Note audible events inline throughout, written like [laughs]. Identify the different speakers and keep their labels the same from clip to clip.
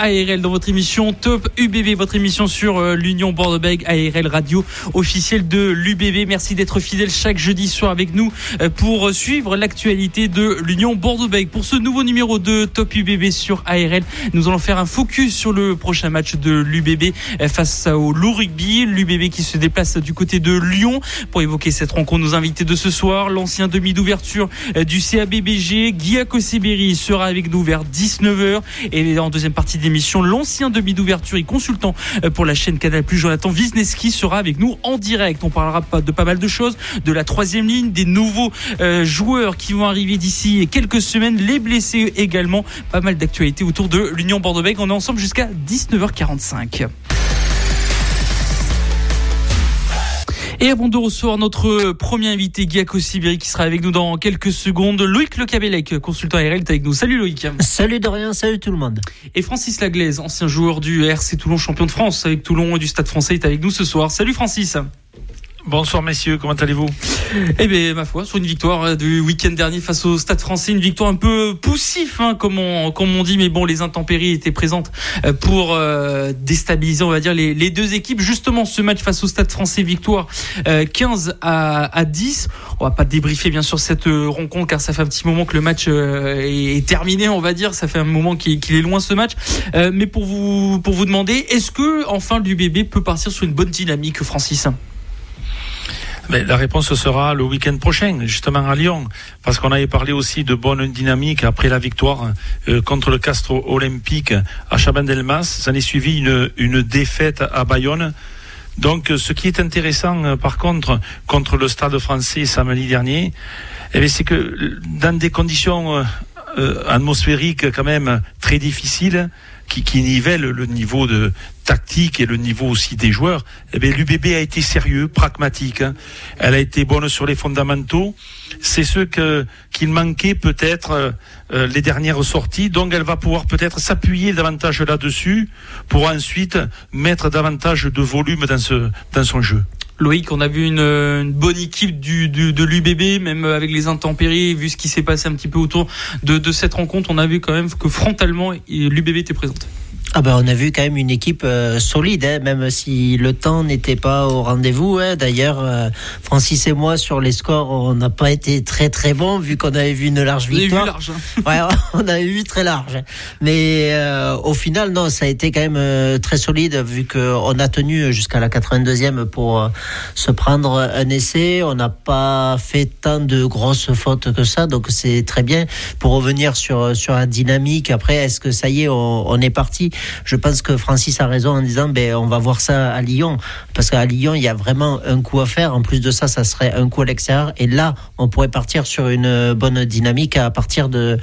Speaker 1: ARL dans votre émission Top UBB, votre émission sur euh, l'Union Bordeaux-Bègles, ARL radio officielle de l'UBB. Merci d'être fidèle chaque jeudi soir avec nous euh, pour suivre l'actualité de l'Union Bordeaux-Bègles. Pour ce nouveau numéro de Top UBB sur ARL, nous allons faire un focus sur le prochain match de l'UBB euh, face au Loup Rugby. L'UBB qui se déplace du côté de Lyon pour évoquer cette rencontre. Nos invités de ce soir, l'ancien demi d'ouverture du CABBG, Guy Akosiberi sera avec nous vers 19h et en deuxième partie des L'ancien demi d'ouverture et consultant euh, pour la chaîne Canal+, Jonathan Wisniewski sera avec nous en direct. On parlera de pas mal de choses, de la troisième ligne, des nouveaux euh, joueurs qui vont arriver d'ici quelques semaines, les blessés également. Pas mal d'actualités autour de l'Union Bordeaux-Bègles. On est ensemble jusqu'à 19h45. Et avant de recevoir notre premier invité, Guy Sibiri, qui sera avec nous dans quelques secondes, Loïc Le Cabellec, consultant RL, est avec nous. Salut Loïc.
Speaker 2: Salut Dorian, salut tout le monde.
Speaker 1: Et Francis Laglaise, ancien joueur du RC Toulon, champion de France avec Toulon et du Stade français, est avec nous ce soir. Salut Francis.
Speaker 3: Bonsoir messieurs, comment allez-vous?
Speaker 1: Eh bien, ma foi, sur une victoire euh, du week-end dernier face au Stade français, une victoire un peu poussif, hein, comme, on, comme on dit, mais bon, les intempéries étaient présentes euh, pour euh, déstabiliser, on va dire, les, deux équipes. Justement, ce match face au Stade français, victoire 15 à, à 10. On va pas débriefer, bien sûr, cette rencontre, car ça fait un petit moment que le match est terminé, on va dire. Ça fait un moment qu'il est loin ce match. mais pour vous, pour vous demander, est-ce que, enfin, l'UBB peut partir sur une bonne dynamique, Francis?
Speaker 3: La réponse sera le week-end prochain, justement à Lyon, parce qu'on avait parlé aussi de bonne dynamique après la victoire euh, contre le Castro Olympique à Chabandelmas. Ça n'est suivi une, une défaite à Bayonne. Donc, ce qui est intéressant, euh, par contre, contre le Stade français samedi dernier, eh c'est que dans des conditions euh, atmosphériques quand même très difficiles, qui, qui nivelle le niveau de tactique et le niveau aussi des joueurs, eh l'UBB a été sérieux, pragmatique. Hein. Elle a été bonne sur les fondamentaux. C'est ce que qu'il manquait peut-être euh, euh, les dernières sorties. Donc, elle va pouvoir peut-être s'appuyer davantage là-dessus pour ensuite mettre davantage de volume dans ce dans son jeu.
Speaker 1: Loïc, on a vu une, bonne équipe du, de l'UBB, même avec les intempéries, vu ce qui s'est passé un petit peu autour de, de cette rencontre, on a vu quand même que frontalement, l'UBB était présente.
Speaker 2: Ah ben, on a vu quand même une équipe euh, solide, hein, même si le temps n'était pas au rendez-vous. Hein. D'ailleurs, euh, Francis et moi, sur les scores, on n'a pas été très très bons, vu qu'on avait vu une large victoire.
Speaker 1: large.
Speaker 2: Hein. [laughs] ouais, on avait vu très large. Mais euh, au final, non, ça a été quand même très solide, vu qu'on a tenu jusqu'à la 82e pour se prendre un essai. On n'a pas fait tant de grosses fautes que ça, donc c'est très bien. Pour revenir sur, sur la dynamique, après, est-ce que ça y est, on, on est parti? Je pense que Francis a raison en disant ben, on va voir ça à Lyon. Parce qu'à Lyon, il y a vraiment un coup à faire. En plus de ça, ça serait un coup à l'extérieur. Et là, on pourrait partir sur une bonne dynamique à partir de,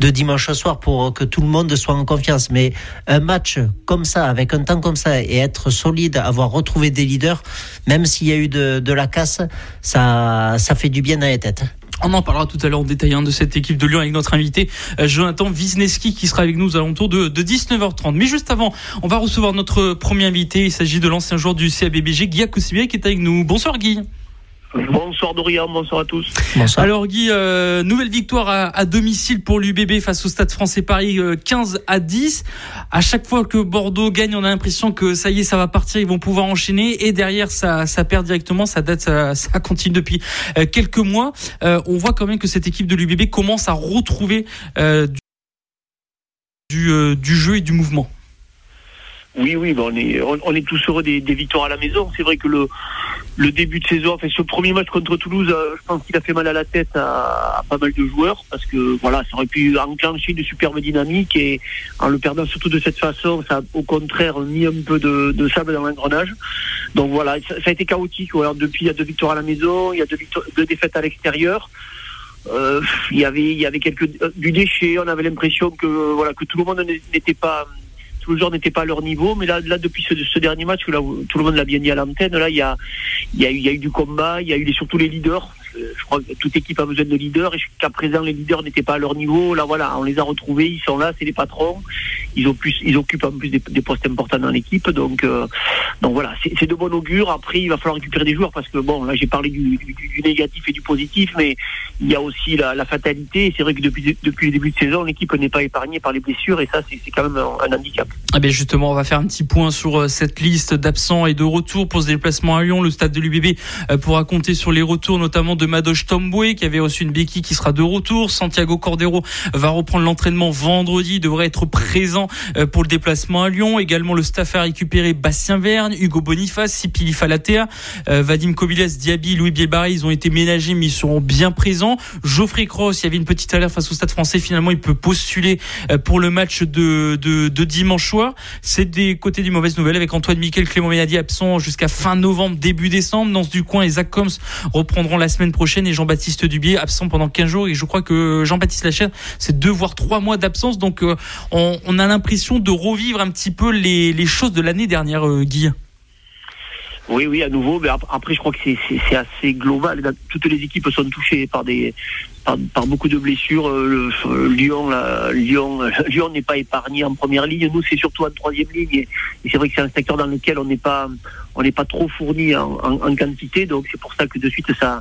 Speaker 2: de dimanche soir pour que tout le monde soit en confiance. Mais un match comme ça, avec un temps comme ça, et être solide, avoir retrouvé des leaders, même s'il y a eu de, la casse, ça, ça fait du bien à la tête.
Speaker 1: On en parlera tout à l'heure en détail hein, de cette équipe de Lyon avec notre invité euh, Jonathan Wisniewski qui sera avec nous aux alentours de, 19h30. Mais juste avant, on va recevoir notre premier invité. Il s'agit de l'ancien joueur du CABBG, Guy Akoussibé, qui est avec nous. Bonsoir Guy.
Speaker 4: Bonsoir Dorian, bonsoir à tous.
Speaker 1: Alors Guy, euh, nouvelle victoire à, domicile pour l'UBB face au Stade français Paris 15 euh, à 10. À chaque fois que Bordeaux gagne, on a l'impression que ça y est, ça va partir, ils vont pouvoir enchaîner. Et derrière, ça, ça perd directement, ça date, ça, ça continue depuis euh, quelques mois. on voit quand même que cette équipe de l'UBB commence à retrouver du, du jeu et du mouvement.
Speaker 4: Oui, oui, on, est, on, est tous heureux des, victoires à la maison. C'est vrai que le, le début de saison, enfin, ce premier match contre Toulouse, euh, je pense qu'il a fait mal à la tête à, pas mal de joueurs parce que voilà, ça aurait pu enclencher une superbe dynamique et en le perdant surtout de cette façon, ça a au contraire mis un peu de, sable dans l'engrenage. Donc voilà, ça, a été chaotique. depuis, il y a deux victoires à la maison, il y a deux, deux défaites à l'extérieur. Euh, il y avait il y avait quelques euh, du déchet on avait l'impression que voilà que tout le monde n'était pas tous les joueurs n'étaient pas à leur niveau, mais là, là depuis ce, dernier match, tout le monde l'a bien dit à l'antenne, là, il y a, y a eu du combat, il y a eu surtout les leaders, Je, crois que toute équipe a besoin de leaders et jusqu'à présent les leaders n'étaient pas à leur niveau. Là voilà, on les a retrouvés, ils sont là, c'est les patrons. Ils ont plus, ils occupent en plus des, postes importants dans l'équipe, donc euh, donc voilà, c'est de bon augure. Après, il va falloir récupérer des joueurs parce que bon, là j'ai parlé du, négatif et du positif, mais il y a aussi la, fatalité. C'est vrai que depuis depuis le début de saison, l'équipe n'est pas épargnée par les blessures et ça c'est quand même un, handicap.
Speaker 1: Ah ben justement, on va faire un petit point sur euh, cette liste d'absents et de retours pour ce déplacement à Lyon. Le stade de l'UBB euh, pourra compter sur les retours notamment de Madoche Tomboué qui avait reçu une béquille qui sera de retour. Santiago Cordero va reprendre l'entraînement vendredi, devrait être présent euh, pour le déplacement à Lyon. Également le staff a récupéré Bastien Vergne, Hugo Boniface, Sipili Falatea, Vadim Kobiles, Diaby, Louis Bielbarré. Ils ont été ménagés mais ils seront bien présents. Geoffrey Cross, il y avait une petite alerte face au stade français. Finalement, il peut postuler pour le match de, de, de dimanche soir. C'est des côtés du mauvaise nouvelle avec Antoine Miquel, Clément Ménadi absent jusqu'à fin novembre, début décembre. Nance du coin et Zach Combs reprendront la semaine prochaine et Jean-Baptiste Dubier absent pendant 15 jours. Et je crois que Jean-Baptiste Lachère, c'est deux voire trois mois d'absence. Donc euh, on, a l'impression de revivre un petit peu les, choses de l'année dernière, euh, Guy.
Speaker 4: Oui, oui, à nouveau. Mais après, je crois que c'est assez global. Toutes les équipes sont touchées par des par, beaucoup de blessures. Euh, Lyon, Lyon, [laughs] Lyon n'est pas épargné en première ligne. Nous, c'est surtout en troisième ligne. Et, c'est vrai que c'est un secteur dans lequel on n'est pas on n'est pas trop fourni en, quantité. Donc c'est pour ça que de suite ça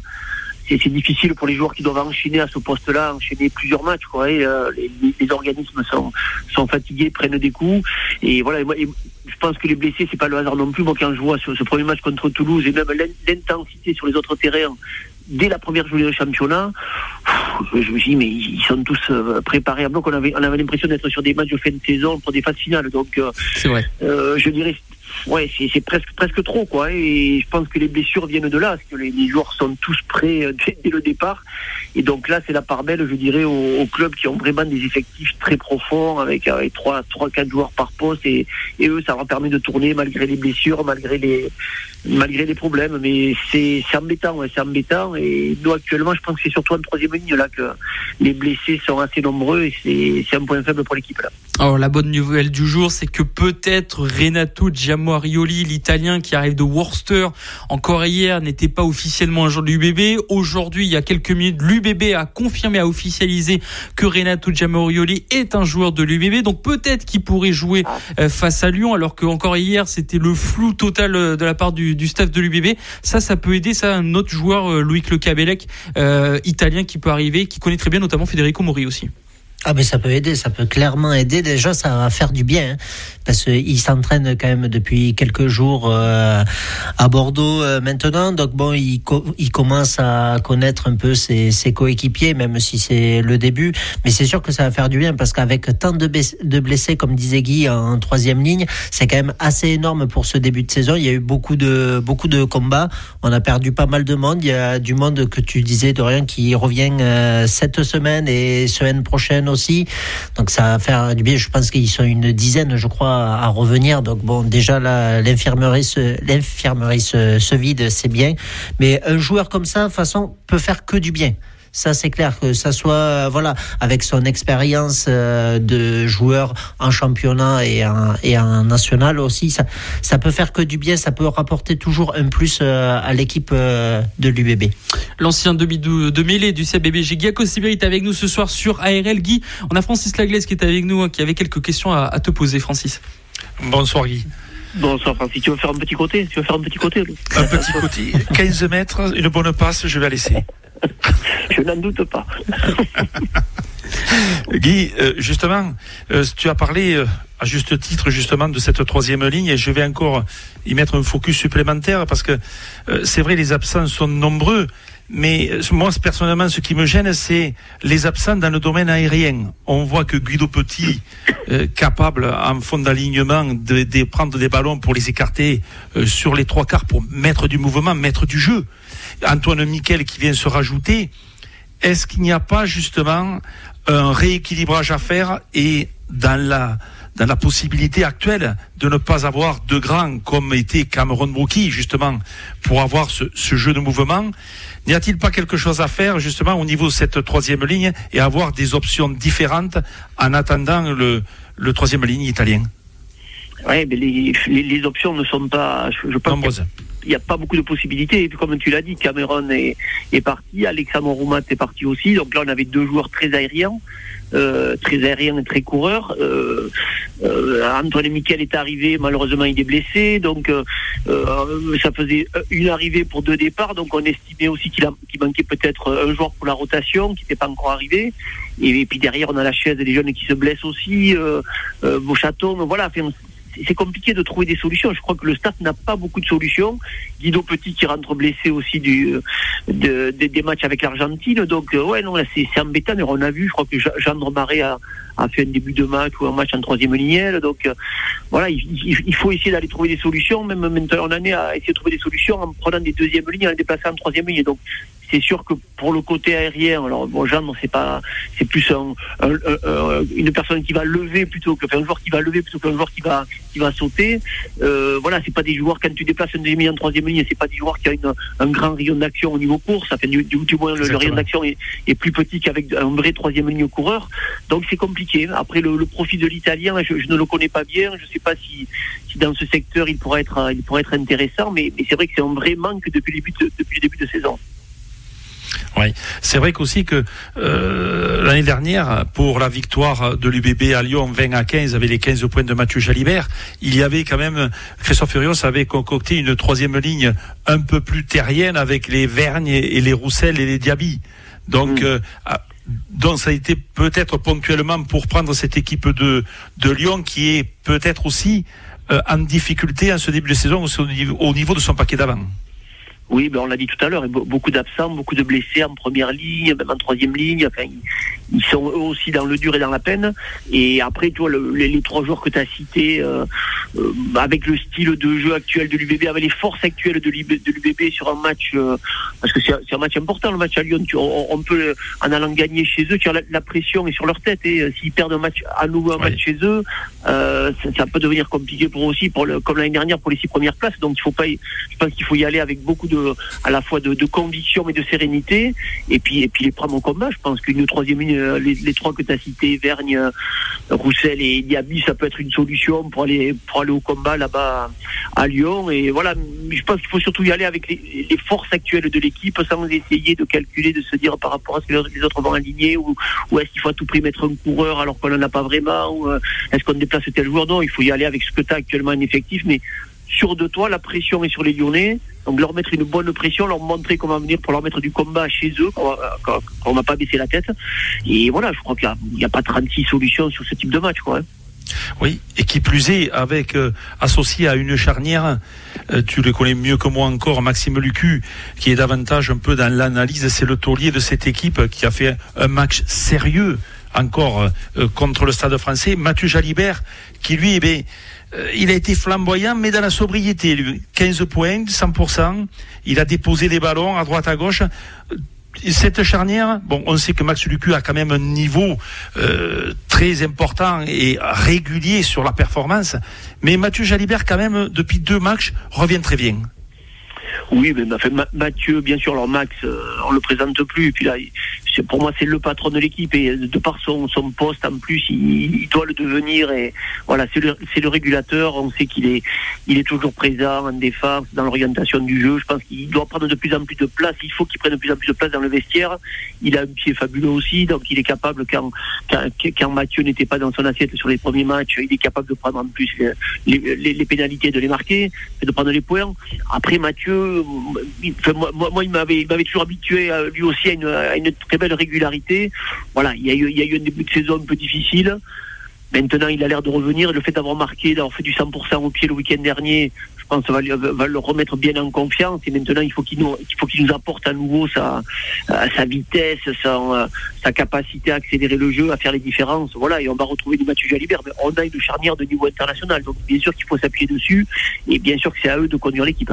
Speaker 4: c'est difficile pour les joueurs qui doivent enchaîner à ce poste-là, enchaîner plusieurs matchs. Quoi, euh, les, organismes sont, sont fatigués, prennent des coups. Et voilà, je pense que les blessés, c'est pas le hasard non plus. Moi, quand je vois ce, ce premier match contre Toulouse et même l'intensité sur les autres terrains dès la première journée de championnat, je me dis, mais ils sont tous euh, préparés à bloc. On avait, on avait l'impression d'être sur des matchs de fin de saison pour des phases finales. Donc.
Speaker 1: Euh,
Speaker 4: je dirais, ouais, c'est presque presque trop quoi. Et je pense que les blessures viennent de là, parce que les, joueurs sont tous prêts euh, dès, le départ. Et donc là, c'est la part belle, je dirais, aux, clubs qui ont vraiment des effectifs très profonds avec, avec 3, 3 4 joueurs par poste. Et, et eux, ça leur permet de tourner malgré les blessures, malgré les malgré les problèmes. Mais c'est embêtant, ouais, c'est embêtant. Et nous actuellement, je pense que c'est surtout en troisième ligne là que les blessés sont assez nombreux et c'est un point faible pour l'équipe là.
Speaker 1: Alors la bonne nouvelle du jour, c'est que peut-être Renato Giamorioli, l'Italien qui arrive de Worcester, encore hier, n'était pas officiellement un joueur de l'UBB. Aujourd'hui, il y a quelques minutes, l'UBB a confirmé, a officialisé que Renato Giamorioli est un joueur de l'UBB. Donc peut-être qu'il pourrait jouer euh, face à Lyon, alors que encore hier, c'était le flou total euh, de la part du, staff de l'UBB. Ça, ça peut aider ça un autre joueur, euh, Louis Le Cabellec, italien, qui peut arriver, qui connaît très bien notamment Federico Mori aussi.
Speaker 2: Ah mais ça peut aider, ça peut clairement aider. Déjà, ça va faire du bien. Hein parce qu'il s'entraîne quand même depuis quelques jours euh, à Bordeaux euh, maintenant. Donc bon, il, commence à connaître un peu ses, coéquipiers, même si c'est le début. Mais c'est sûr que ça va faire du bien parce qu'avec tant de, blessés, comme disait Guy, en troisième ligne, c'est quand même assez énorme pour ce début de saison. Il y a eu beaucoup de beaucoup de combats. On a perdu pas mal de monde. Il y a du monde que tu disais de rien qui revient euh, cette semaine et semaine prochaine aussi. Donc ça va faire du bien. Je pense qu'ils sont une dizaine, je crois à, revenir. Donc bon, déjà l'infirmerie se, l'infirmerie se, vide, c'est bien. Mais un joueur comme ça, de façon, peut faire que du bien. Ça, c'est clair que ça soit, euh, voilà, avec son expérience euh, de joueur en championnat et en, et en national aussi, ça, ça peut faire que du bien. Ça peut rapporter toujours un plus euh, à l'équipe de l'UBB.
Speaker 1: L'ancien demi de, mêlée du CBB, Giaco Sibéry est avec nous ce soir sur ARL. Guy, on a Francis Laglaise qui est avec nous, hein, qui avait quelques questions à, à te poser, Francis.
Speaker 3: Bonsoir Guy.
Speaker 4: Bonsoir Francis, tu veux faire un petit côté? Tu veux faire un petit côté
Speaker 3: Un petit côté, [laughs] 15 mètres, une bonne passe, je vais la laisser. [laughs]
Speaker 4: je n'en doute pas. [laughs]
Speaker 3: Guy, euh, justement, euh, tu as parlé euh, à juste titre justement de cette troisième ligne et je vais encore y mettre un focus supplémentaire parce que c'est vrai les absents sont nombreux, mais moi, personnellement, ce qui me gêne, c'est les absents dans le domaine aérien. On voit que Guido Petit, capable en fond d'alignement de, prendre des ballons pour les écarter sur les trois quarts pour mettre du mouvement, mettre du jeu. Antoine Miquel qui vient se rajouter. Est-ce qu'il n'y a pas justement un rééquilibrage à faire et dans la dans la possibilité actuelle de ne pas avoir de grands comme était Cameron Brookie justement pour avoir ce, ce jeu de mouvement? N'y a-t-il pas quelque chose à faire justement au niveau de cette troisième ligne et avoir des options différentes en attendant le, le troisième ligne italien?
Speaker 4: Oui, mais les, les, options ne sont pas. Je,
Speaker 3: Nombreuses.
Speaker 4: N'y a, pas beaucoup de possibilités. Et puis, comme tu l'as dit, Cameron est, parti, Alexandre Roumat est parti aussi. Donc là, on avait deux joueurs très aériens. Euh, très aérien et très coureur. Euh, euh, Antoine est arrivé, malheureusement il est blessé, donc euh, euh, ça faisait une arrivée pour deux départs, donc on estimait aussi qu'il manquait peut-être un joueur pour la rotation qui n'était pas encore arrivé. Et, puis derrière on a la chaise des jeunes qui se blessent aussi, euh, Beauchaton, voilà, c'est compliqué de trouver des solutions. Je crois que le staff n'a pas beaucoup de solutions. Guido Petit qui rentre blessé aussi du, de, des matchs avec l'Argentine. Donc, euh, ouais, non, c'est embêtant. On a vu, je crois que Jean Marais a, a, fait un début de match ou un match en troisième ligne. Donc, euh, voilà, il, il, faut essayer d'aller trouver des solutions. Même maintenant, on en est à essayer de trouver des solutions en prenant des deuxièmes lignes, en les déplaçant en troisième ligne. Donc, c'est sûr que pour le côté aérien, alors bon, Jean, c'est pas, c'est plus un, une personne qui va lever plutôt que, enfin, un joueur qui va lever plutôt qu'un joueur qui va, qui va sauter. Euh, voilà, c'est pas des joueurs quand tu déplaces un demi en troisième ligne, c'est pas des joueurs qui ont un grand rayon d'action au niveau course. Du, du, moins le, rayon d'action est, plus petit qu'avec un vrai troisième ligne coureur. Donc c'est compliqué. Après le, le profit de l'Italien, je, ne le connais pas bien. Je sais pas si, si dans ce secteur il pourrait être, il pourrait être intéressant, mais, mais c'est vrai que c'est un vrai manque depuis le début depuis le début de saison.
Speaker 3: Oui, c'est vrai qu'aussi que euh, l'année dernière, pour la victoire de l'UBB à Lyon 20 à 15, avec les 15 points de Mathieu Jalibert, il y avait quand même, Christophe Furios avait concocté une troisième ligne un peu plus terrienne avec les Vergnes et les Roussel et les Diaby. Donc, mm. euh, ah, donc ça a été peut-être ponctuellement pour prendre cette équipe de, de Lyon qui est peut-être aussi euh, en difficulté en ce début de saison au niveau de son paquet d'avant.
Speaker 4: Oui, ben on l'a dit tout à l'heure, beaucoup d'absents, beaucoup de blessés en première ligne, même en troisième ligne. Enfin, ils sont eux aussi dans le dur et dans la peine. Et après, tu vois, les, trois joueurs que tu as cités, euh, euh, avec le style de jeu actuel de l'UBB, avec les forces actuelles de l'UBB sur un match, euh, parce que c'est un match important, le match à Lyon. Tu, on, peut, en allant gagner chez eux, tu as la, pression est sur leur tête. Et s'ils perdent un match à nouveau un match chez eux, ça, peut devenir compliqué pour eux aussi, pour le, comme l'année dernière pour les six premières places. Donc il faut pas, je pense qu'il faut y aller avec beaucoup de, à la fois de, conviction et de sérénité, et puis et puis les prendre en combat. Je pense qu'une troisième ligne les, trois que tu as cités, Vergne, Roussel et Diaby, ça peut être une solution pour aller, pour aller au combat là-bas à Lyon. Et voilà, je pense qu'il faut surtout y aller avec les, forces actuelles de l'équipe sans essayer de calculer, de se dire par rapport à ce que les autres vont aligner ou, ou est-ce qu'il faut à tout prix mettre un coureur alors qu'on n'en a pas vraiment ou euh, est-ce qu'on déplace tel joueur? Non, il faut y aller avec ce que tu as actuellement en effectif, mais sur de toi, la pression est sur les Lyonnais. Donc leur mettre une bonne pression, leur montrer comment venir pour leur mettre du combat chez eux, qu'on n'a pas baissé la tête. Et voilà, je crois qu'il n'y a, pas 36 solutions sur ce type de match. Quoi, hein.
Speaker 3: Oui, et qui plus est, avec euh, associé à une charnière, euh, tu le connais mieux que moi encore, Maxime Lucu, qui est davantage un peu dans l'analyse, c'est le taulier de cette équipe qui a fait un match sérieux encore euh, contre le Stade français. Mathieu Jalibert, qui lui, eh bien, euh, il a été flamboyant, mais dans la sobriété. 15 points, 100%. Il a déposé des ballons à droite, à gauche. Cette charnière, bon, on sait que Max Lucu a quand même un niveau euh, très important et régulier sur la performance, mais Mathieu Jalibert, quand même, depuis deux matchs, revient très bien.
Speaker 4: Oui, mais Mathieu, bien sûr, alors Max, euh, on le présente plus. Puis là, pour moi, c'est le patron de l'équipe et de par son, son poste, en plus, il, doit le devenir. Et voilà, c'est le, le, régulateur. On sait qu'il est, il est toujours présent en défense, dans l'orientation du jeu. Je pense qu'il doit prendre de plus en plus de place. Il faut qu'il prenne de plus en plus de place dans le vestiaire. Il a un pied fabuleux aussi, donc il est capable, quand, quand, quand Mathieu n'était pas dans son assiette sur les premiers matchs, il est capable de prendre en plus les, les, les pénalités, de les marquer de prendre les points. Après, Mathieu, moi, il m'avait, toujours habitué euh, lui aussi à une, très belle régularité. Voilà, il y, a eu, un début de saison un peu difficile. Maintenant, il a l'air de revenir. Le fait d'avoir marqué, d'avoir fait du 100% au pied le week-end dernier, je pense va, le remettre bien en confiance. Et maintenant, il faut qu'il nous, apporte à nouveau sa, vitesse, sa, sa capacité à accélérer le jeu, à faire les différences. Voilà, et on va retrouver du Mathieu Jalibert. Mais on a une charnière de niveau international. Donc, bien sûr qu'il faut s'appuyer dessus. Et bien sûr que c'est à eux de conduire l'équipe.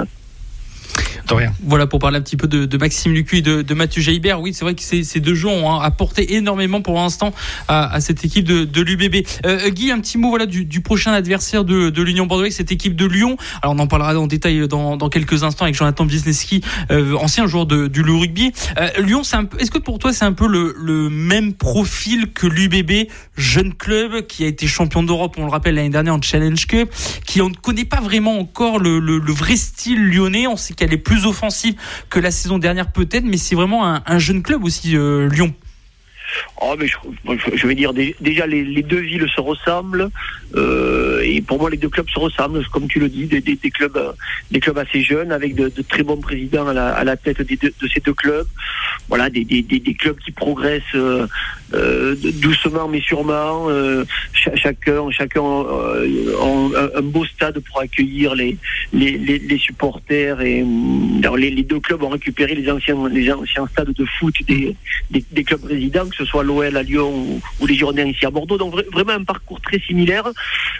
Speaker 3: De rien.
Speaker 1: Voilà pour parler un petit peu de, Maxime Lucu et de, Mathieu Jaibert. Oui, c'est vrai que ces, deux jeux ont hein, apporté énormément pour l'instant à, cette équipe de, l'UBB. Euh, Guy, un petit mot voilà du, prochain adversaire de, l'Union Bordeaux, cette équipe de Lyon. Alors on en parlera en détail dans, quelques instants avec Jonathan Wisniewski, euh, ancien joueur du Lou Rugby. Euh, Lyon, c'est est-ce que pour toi c'est un peu le, le même profil que l'UBB, jeune club qui a été champion d'Europe, on le rappelle l'année dernière en Challenge Cup, qui on ne connaît pas vraiment encore le, le, vrai style lyonnais? On sait qu'elle est plus offensive que la saison dernière peut-être, mais c'est vraiment un, jeune club aussi euh, Lyon.
Speaker 4: Oh, mais je, vais dire, déjà, les, deux villes se ressemblent. Euh, et pour moi, les deux clubs se ressemblent, comme tu le dis, des, clubs, euh, des clubs assez jeunes, avec de, très bons présidents à la, tête de ces deux clubs. Voilà, des, clubs qui progressent euh, doucement mais sûrement. chacun, chacun a un, beau stade pour accueillir les, les, supporters. Et les, deux clubs ont récupéré les anciens, les anciens stades de foot des, des clubs résidents que ce soit l'OL à Lyon ou, les Girondins ici à Bordeaux. Donc vraiment un parcours très similaire.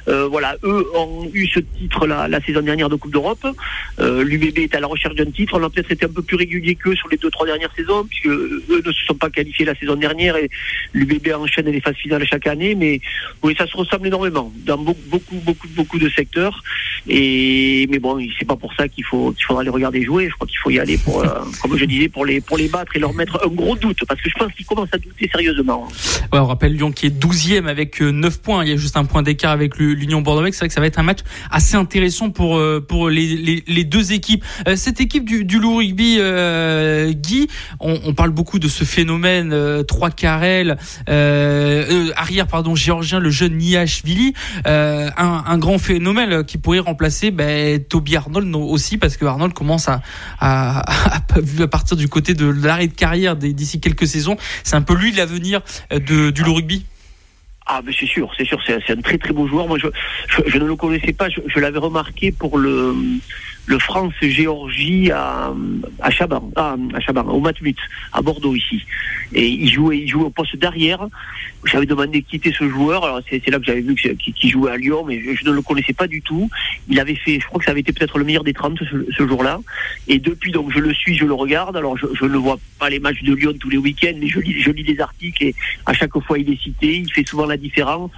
Speaker 4: Euh, voilà, eux ont eu ce titre la, la saison dernière de Coupe d'Europe. Euh, L'UBB est à la recherche d'un titre. On a peut-être été un peu plus régulier qu'eux sur les deux trois dernières saisons, puisque eux ne se sont pas qualifiés la saison dernière et l'UBB enchaîne les phases finales chaque année. Mais oui, ça se ressemble énormément dans beaucoup beaucoup beaucoup beaucoup de secteurs. Et mais bon, c'est pas pour ça qu'il faut qu'il faudra les regarder jouer. Je crois qu'il faut y aller pour, euh, [laughs] comme je disais, pour les pour les battre et leur mettre un gros doute, parce que je pense qu'ils commencent à douter sérieusement.
Speaker 1: on rappelle Lyon qui est 12e avec 9 euh, points. Il y a juste un point d'écart avec l'Union Bordeaux. C'est vrai que ça va être un match assez intéressant pour, euh, pour les, deux équipes. Euh, cette équipe du, du Loup Rugby, Guy, on, parle beaucoup de ce phénomène 3 Carrel, arrière pardon, géorgien, le jeune Niashvili, un, grand phénomène qui pourrait remplacer ben, Toby Arnold aussi parce que Arnold commence à, [laughs] à, partir du côté de l'arrêt de carrière d'ici quelques saisons. C'est un peu lui l'avenir euh, du rugby
Speaker 4: ah, mais c'est sûr, c'est sûr, c'est un très très beau joueur. Moi, je, je, ne le connaissais pas, je, l'avais remarqué pour le, le France-Géorgie à, à Chaban, à, Chaban, au Matmut, à Bordeaux ici. Et il jouait, il jouait au poste d'arrière. J'avais demandé qui était ce joueur. Alors c'est là que j'avais vu qu'il jouait à Lyon, mais je, ne le connaissais pas du tout. Il avait fait, je crois que ça avait été peut-être le meilleur des 30 ce, jour-là. Et depuis, donc je le suis, je le regarde. Alors je, je ne vois pas les matchs de Lyon tous les week-ends, mais je lis, je lis des articles et à chaque fois il est cité. Il fait souvent la différence.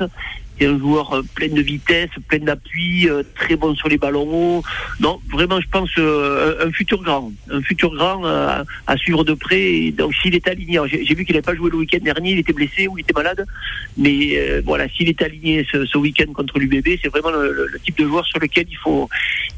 Speaker 4: C'est un joueur euh, plein de vitesse, plein d'appui, euh, très bon sur les ballons hauts. Non, vraiment, je pense euh, un futur grand, un futur grand à suivre de près. donc, s'il est aligné, j'ai vu qu'il n'avait pas joué le week-end dernier, il était blessé ou il était malade, mais voilà, s'il est aligné ce, week-end contre l'UBB, c'est vraiment le, type de joueur sur lequel il faut,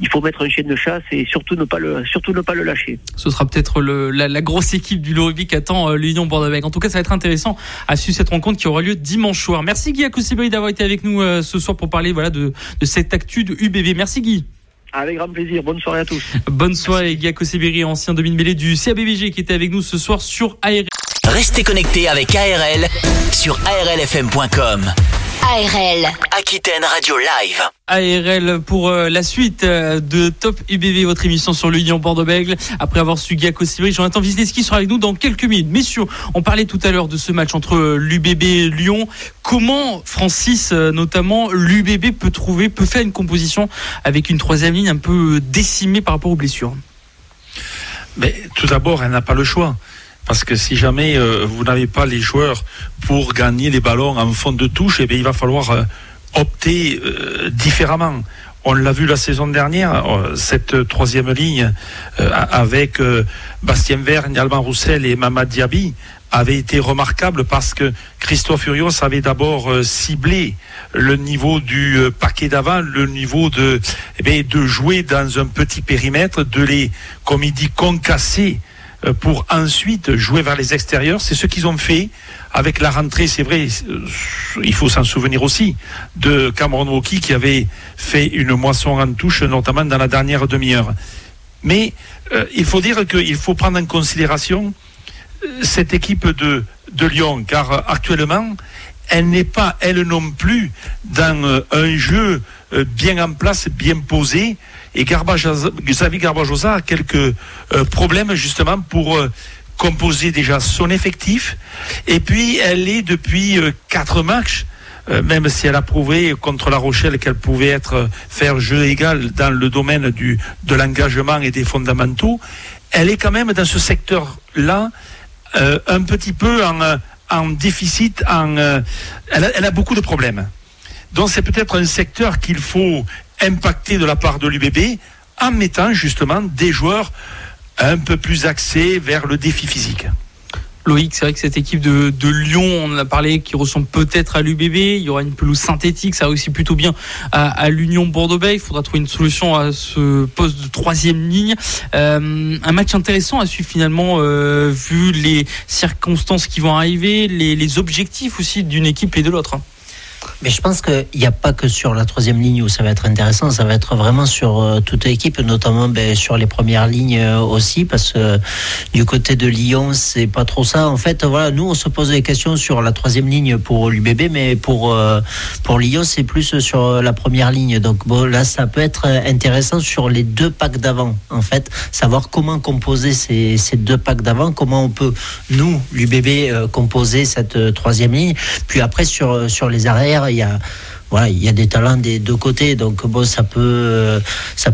Speaker 4: il faut mettre un chien de chasse et surtout ne pas le, surtout ne pas le lâcher.
Speaker 1: Ce sera peut-être la, grosse équipe du rugby qui attend l'Union Bordeaux. En tout cas, ça va être intéressant à suivre cette rencontre qui aura lieu dimanche soir. Merci Guy Akoussibri d'avoir été avec avec nous euh, ce soir pour parler voilà, de, de cette actu de UBB. Merci Guy.
Speaker 4: Avec grand plaisir. Bonne soirée à tous.
Speaker 1: Bonne soirée, Guy Akosibiri, ancien demi-mêlée du CABBG qui était avec nous ce soir sur ARL.
Speaker 5: Restez connectés avec ARL sur arlfm.com. ARL. Aquitaine Radio Live.
Speaker 1: ARL pour euh, la suite euh, de Top UBV, votre émission sur l'Union Bordeaux-Bègle. Après avoir su Giaco Sibri, Jonathan qui sera avec nous dans quelques minutes. Messieurs, on parlait tout à l'heure de ce match entre euh, l'UBB et Lyon. Comment, Francis, notamment, l'UBB peut trouver, peut faire une composition avec une troisième ligne un peu décimée par rapport aux blessures?
Speaker 3: Mais tout d'abord, elle n'a pas le choix. Parce que si jamais euh, vous n'avez pas les joueurs pour gagner les ballons en fond de touche, eh il va falloir euh, opter euh, différemment. On l'a vu la saison dernière, cette troisième ligne avec Bastien Vergne, Alban Roussel et Mamad Diaby avait été remarquable parce que Christophe Furios avait d'abord ciblé le niveau du paquet d'avant, le niveau de, eh de jouer dans un petit périmètre, de les, comme il dit, concasser pour ensuite jouer vers les extérieurs. C'est ce qu'ils ont fait avec la rentrée, c'est vrai, euh, il faut s'en souvenir aussi, de Cameron Woki qui avait fait une moisson en touche, notamment dans la dernière demi-heure. Mais euh, il faut dire qu'il faut prendre en considération cette équipe de, de Lyon, car actuellement, elle n'est pas, elle non plus, dans un jeu bien en place, bien posé. Et Xavier Garbajosa a quelques euh, problèmes justement pour euh, composer déjà son effectif. Et puis elle est depuis euh, quatre matchs euh, même si elle a prouvé contre La Rochelle qu'elle pouvait être faire jeu égal dans le domaine du, de l'engagement et des fondamentaux, elle est quand même dans ce secteur-là euh, un petit peu en, en déficit, a, elle a beaucoup de problèmes. Donc c'est peut-être un secteur qu'il faut impacter de la part de l'UBB en mettant justement des joueurs un peu plus axés vers le défi physique.
Speaker 1: Loïc, c'est vrai que cette équipe de, de, Lyon, on en a parlé, qui ressemble peut-être à l'UBB. Il y aura une pelouse synthétique, ça aussi plutôt bien à, l'Union Bordeaux-Bay. Il faudra trouver une solution à ce poste de troisième ligne. Euh, un match intéressant à suivre finalement, euh, vu les circonstances qui vont arriver, les, les objectifs aussi d'une équipe et de l'autre.
Speaker 2: Mais je pense qu'il n'y a pas que sur la troisième ligne où ça va être intéressant, ça va être vraiment sur euh, toute l'équipe, notamment ben, sur les premières lignes euh, aussi, parce que euh, du côté de Lyon, c'est pas trop ça. En fait, voilà, nous, on se pose des questions sur la troisième ligne pour l'UBB, mais pour, pour Lyon, c'est plus sur la première ligne. Donc là, ça peut être intéressant sur les deux packs d'avant, en fait, savoir comment composer ces, ces deux packs d'avant, comment on peut, nous, l'UBB, composer cette troisième ligne. Puis après, sur, sur les il y a des talents des deux côtés, donc ça peut,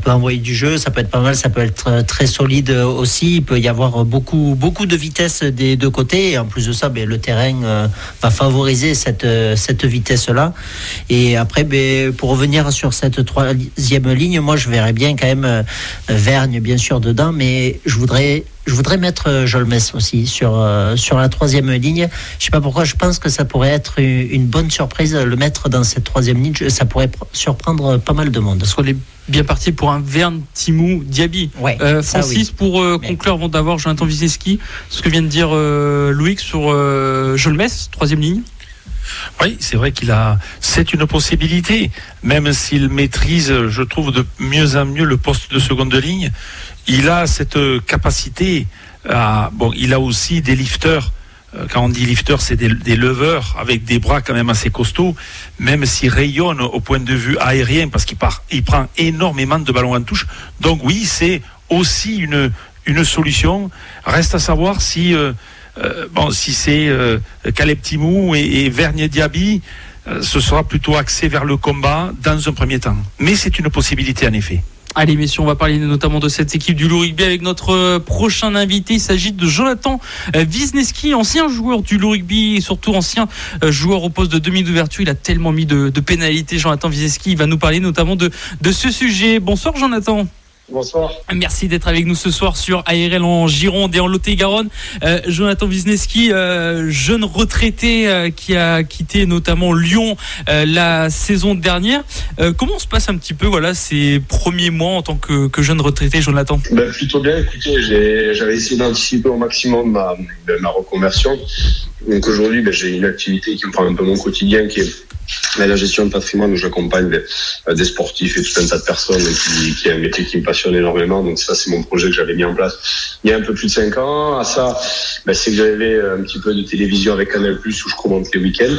Speaker 2: envoyer du jeu, ça peut être pas mal, ça peut être très solide aussi. Il peut y avoir beaucoup, beaucoup de vitesse des deux côtés, et en plus de ça, ben, le terrain euh, va favoriser cette, cette vitesse-là. Et après, ben, pour revenir sur cette troisième ligne, moi, je verrais bien quand même euh, Vergne, bien sûr, dedans, mais je voudrais je voudrais mettre euh, Jolmes aussi sur, euh, sur la troisième ligne. Je sais pas pourquoi, je pense que ça pourrait être une bonne surprise, le mettre dans cette troisième ligne. Ça pourrait surprendre pas mal de monde.
Speaker 1: Parce qu'on est bien parti pour un Verne, Timou, Diaby.
Speaker 2: Ouais,
Speaker 1: euh, Francis, oui. pour euh, conclure, avant d'avoir Jonathan Wiseski, ce que vient de dire euh, Loïc sur euh, Jolmes, troisième ligne.
Speaker 3: Oui, c'est vrai qu'il a. C'est une possibilité, même s'il maîtrise, je trouve, de mieux en mieux le poste de seconde ligne il a cette capacité à, bon, il a aussi des lifters. Quand on dit lifters, c'est des, leveurs avec des bras quand même assez costauds, même s'il rayonne au point de vue aérien parce qu'il part, il prend énormément de ballons en touche. Donc oui, c'est aussi une, solution. Reste à savoir si, euh, euh, si c'est euh, Caleb Timou et, et Vernier Diaby, euh, ce sera plutôt axé vers le combat dans un premier temps. Mais c'est une possibilité en effet.
Speaker 1: Allez messieurs, on va parler notamment de cette équipe du Loup Rugby avec notre prochain invité. Il s'agit de Jonathan Wisniewski, ancien joueur du Loup Rugby et surtout ancien joueur au poste de demi d'ouverture. Il a tellement mis de, pénalités, Jonathan Wisniewski. Va nous parler notamment de ce sujet. Bonsoir Jonathan.
Speaker 6: Bonsoir.
Speaker 1: Merci d'être avec nous ce soir sur ARL en Gironde et en Lot-et-Garonne. Euh, Jonathan Wisniewski, euh, jeune retraité euh, qui a quitté notamment Lyon la saison dernière. Comment se passe un petit peu voilà ces premiers mois en tant que, que jeune retraité, Jonathan?
Speaker 6: Ben, Plutôt bien. Écoutez, j'avais essayé d'anticiper au maximum ma, ma reconversion. Donc aujourd'hui, ben, j'ai une activité qui me prend un peu mon quotidien, qui est la gestion de patrimoine où j'accompagne des, des, sportifs et tout un tas de personnes qui, est un métier qui me passionne énormément. Donc ça, c'est mon projet que j'avais mis en place il y a un peu plus de cinq ans. À ça, ben, c'est que j'avais un petit peu de télévision avec Canal+, où je commente les week-ends.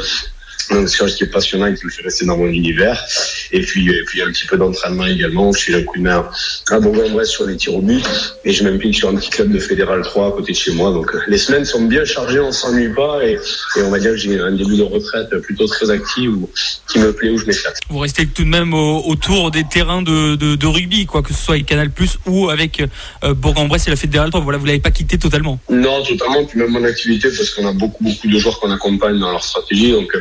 Speaker 6: Donc c'est ce qui est passionnant et qui me fait rester dans mon univers. Et puis, et puis un petit peu d'entraînement également. Je suis un coup de main à Bourgogne-Bresse sur les tirs au but. Et je m'implique sur un petit club de Fédéral 3 à côté de chez moi. Donc les semaines sont bien chargées, on s'ennuie pas. Et, et, on va dire que j'ai un début de retraite plutôt très actif où, qui me plaît, où je m'éclate.
Speaker 1: Vous restez tout de même au, autour des terrains de, de, de, rugby, quoi, que ce soit avec Canal Plus ou avec euh, Bourgogne-Bresse et la Fédéral 3. Voilà, vous l'avez pas quitté totalement.
Speaker 6: Non, totalement. Puis même mon activité, parce qu'on a beaucoup, beaucoup de joueurs qu'on accompagne dans leur stratégie. Donc,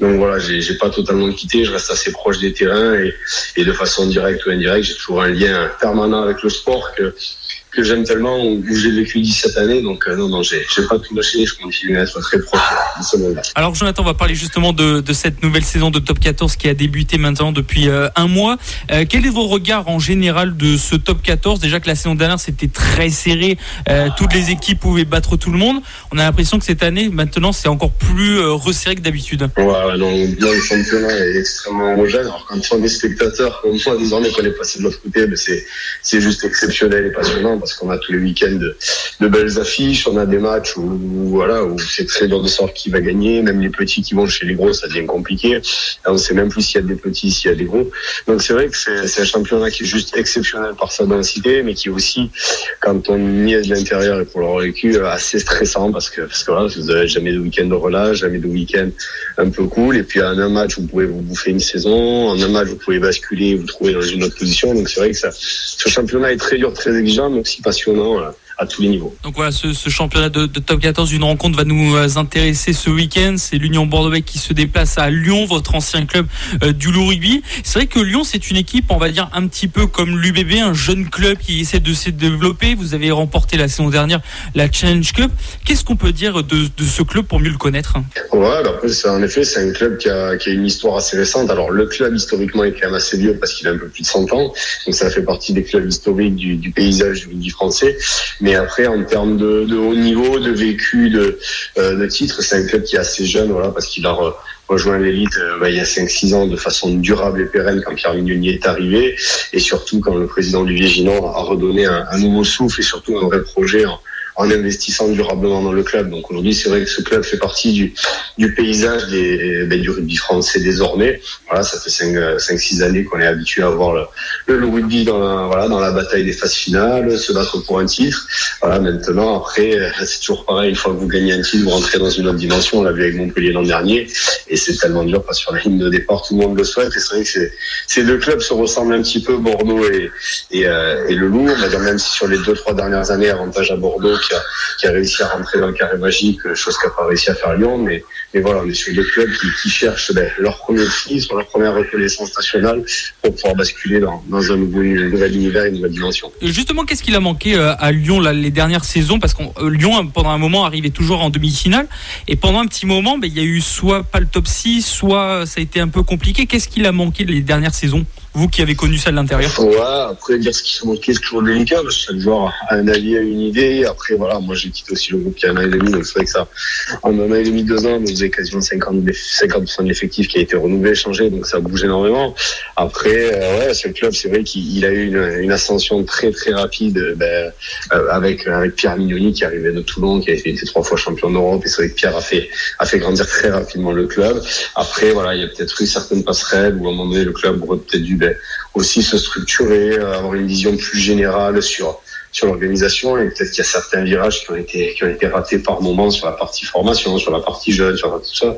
Speaker 6: donc voilà, j'ai pas totalement quitté, je reste assez proche des terrains et, de façon directe ou indirecte, j'ai toujours un lien permanent avec le sport que, que j'aime tellement, où j'ai vécu 17 années. Donc euh, non, non, j'ai pas tout lâché, je continue à être très proche de ce monde-là.
Speaker 1: Alors Jonathan, on va parler justement de, de, cette nouvelle saison de Top 14 qui a débuté maintenant depuis euh, un mois. Euh, quel est vos regards en général de ce Top 14 Déjà que la saison dernière c'était très serré, toutes les équipes pouvaient battre tout le monde. On a l'impression que cette année, maintenant, c'est encore plus resserré que d'habitude.
Speaker 6: Ouais, non, bien, le championnat est extrêmement homogène. Alors quand on est spectateur, comme moi, désormais qu'on est passé de l'autre côté, c'est juste exceptionnel et passionnant parce qu'on a tous les week-ends de, belles affiches, on a des matchs où, voilà où c'est très dur de savoir qui va gagner, même les petits qui vont chez les gros, ça devient compliqué. on sait même plus s'il y a des petits, s'il y a des gros. Donc c'est vrai que c'est un championnat qui est juste exceptionnel par sa densité, mais qui aussi, quand on y est de l'intérieur et pour l'avoir vécu, assez stressant parce que parce que vous n'avez jamais de week-end de relâche, jamais de week-end un peu cool. Et puis en un match, vous pouvez vous bouffer une saison. En un match, vous pouvez basculer, vous trouver dans une autre position. Donc c'est vrai que ce championnat est très dur, très exigeant, passionnant à tous les niveaux.
Speaker 1: Donc voilà, ce, ce championnat de, de, top 14, une rencontre va nous euh, intéresser ce week-end. C'est l'Union bordeaux qui se déplace à Lyon, votre ancien club euh, du Loup Rugby. C'est vrai que Lyon, c'est une équipe, on va dire, un petit peu comme l'UBB, un jeune club qui essaie de se développer. Vous avez remporté la saison dernière la Challenge Cup. Qu'est-ce qu'on peut dire de, de, ce club pour mieux le connaître?
Speaker 6: Ouais, après, en effet, c'est un club qui a, qui a, une histoire assez récente. Alors, le club, historiquement, est quand même assez vieux parce qu'il a un peu plus de 100 ans. Donc, ça fait partie des clubs historiques du, du paysage du rugby français. Mais après, en termes de, haut niveau, de vécu, de, euh, de titre. C'est un club qui est assez jeune, voilà, parce qu'il a rejoint l'élite euh, bah, il y a 5-6 ans de façon durable et pérenne quand Pierre Mignoni est arrivé, et surtout quand le président Olivier Ginon a redonné un, nouveau souffle et surtout un vrai projet en investissant durablement dans le club. Donc aujourd'hui, c'est vrai que ce club fait partie du, paysage ben, du rugby français désormais. Voilà, ça fait 5-6 années qu'on est habitué à voir le, le, rugby dans la, voilà, dans la bataille des phases finales, se battre pour un titre. Voilà, maintenant, après, c'est toujours pareil. Une fois que vous gagnez un titre, vous rentrez dans une autre dimension. On l'a vu avec Montpellier l'an dernier. Et c'est tellement dur parce que sur la ligne de départ, tout le monde le souhaite. Et c'est vrai que ces deux clubs se ressemblent un petit peu, Bordeaux et, et, euh, le Loup. Même si sur les deux, trois dernières années, avantage à Bordeaux qui a, réussi à rentrer dans le carré magique, chose qu'a pas réussi à faire Lyon. Mais, mais voilà, on est sur deux clubs qui, cherchent ben, leur premier sur leur première reconnaissance nationale pour pouvoir basculer dans, un nouvel univers, une nouvelle dimension.
Speaker 1: justement, qu'est-ce qu'il a manqué euh, à Lyon les dernières saisons? Parce que euh, Lyon, pendant un moment, arrivait toujours en demi-finale. Et pendant un petit moment, ben, il y a eu soit pas le top 6, soit ça a été un peu compliqué. Qu'est-ce qu'il a manqué les dernières saisons? Vous qui avez connu ça de l'intérieur
Speaker 6: Ouais, après dire ce qui a manqué, c'est toujours délicat, parce que chaque joueur a un avis, a une idée. Après, voilà, moi j'ai quitté aussi le groupe y a un an et demi, donc c'est vrai que ça, en un an et demi, deux ans, vous avez quasiment 50%, 50 de l'effectif qui a été renouvelé, changé, donc ça bouge énormément. Après, euh, ouais, ce club, c'est vrai qu'il a eu une, ascension très très rapide ben, euh, avec, avec Pierre Mignoni qui arrivait de Toulon, qui a été, trois fois champion d'Europe, et c'est vrai que Pierre a fait, a fait grandir très rapidement le club. Après, voilà, il y a peut-être eu certaines passerelles où à un moment donné, le club aurait peut-être dû aussi se structurer, avoir une vision plus générale sur sur l'organisation et peut-être qu'il y a certains virages qui ont été qui ont été ratés par moment sur la partie formation, sur la partie jeune, sur tout ça.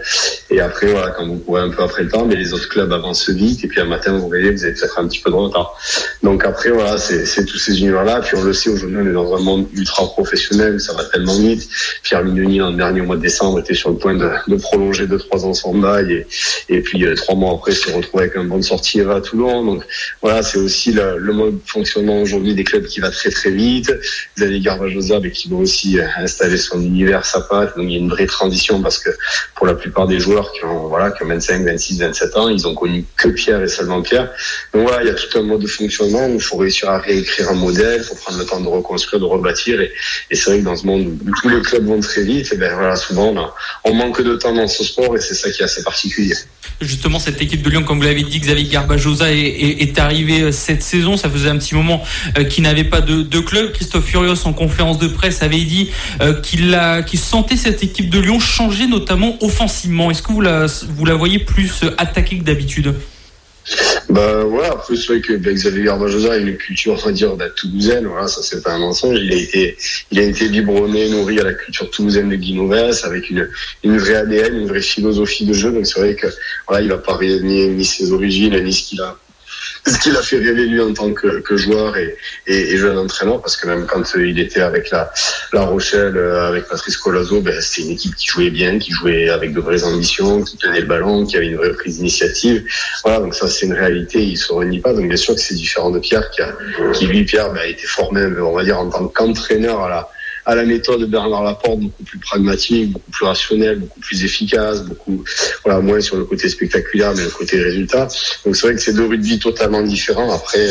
Speaker 6: Et après voilà, quand vous courez un peu après le temps, mais les autres clubs avancent vite et puis un matin vous voyez vous avez peut-être un petit peu de retard. Donc après voilà, c'est tous ces univers-là. Puis on le sait aujourd'hui, on est dans un monde ultra professionnel, ça va tellement vite. Pierre Mignoni en dernier mois de décembre était sur le point de, prolonger deux trois ans son bail et, et puis euh, trois mois après se retrouver avec un bon de sortie à Toulon. Donc voilà, c'est aussi le, le mode de fonctionnement aujourd'hui des clubs qui va très très vite avez Garbajosa qui doit aussi euh, installer son univers, sa patte. Donc il y a une vraie transition parce que pour la plupart des joueurs qui ont, voilà, qui ont 25, 26, 27 ans, ils ont connu que Pierre et seulement Pierre. Donc voilà, il y a tout un mode de fonctionnement où il faut réussir à réécrire un modèle, il faut prendre le temps de reconstruire, de rebâtir. Et, c'est vrai que dans ce monde où tous les clubs vont très vite, et eh ben voilà, souvent on, manque de temps dans ce sport et c'est ça qui est assez particulier.
Speaker 1: Justement, cette équipe de Lyon, comme vous l'avez dit, Xavier Garbajosa est, est, arrivé euh, cette saison. Ça faisait un petit moment euh, qu'il n'avait pas de club. Christophe Furios, en conférence de presse, avait dit euh, qu'il sentait cette équipe de Lyon changer, notamment offensivement. Est-ce que vous la, vous la voyez plus attaquée que d'habitude?
Speaker 6: Bah voilà, c'est vrai que ben, Xavier Garbajosa a une culture, on va dire, de toulousaine, voilà, ça c'est pas un mensonge. Il a été, il biberonné, nourri à la culture toulousaine de Guinoves, avec une, vraie ADN, une vraie philosophie de jeu. Donc c'est vrai que voilà, il pas ni ses origines, ni ce qu'il a [laughs] ce qu'il a fait rêver lui en tant que, que joueur et, et, et, jeune entraîneur, parce que même quand il était avec la, la Rochelle, euh, avec Patrice Colazo, ben, c'était une équipe qui jouait bien, qui jouait avec de vraies ambitions, qui tenait le ballon, qui avait une vraie prise d'initiative. Voilà, donc ça c'est une réalité, il se renie pas. Donc bien sûr que c'est différent de Pierre, qui, a, qui lui, Pierre, ben, a été formé, on va dire, en tant qu'entraîneur à la à la méthode de Bernard Laporte, beaucoup plus pragmatique, beaucoup plus rationnel, beaucoup plus efficace, beaucoup voilà moins sur le côté spectaculaire, mais le côté résultat. Donc c'est vrai que c'est deux rugby totalement différents. Après,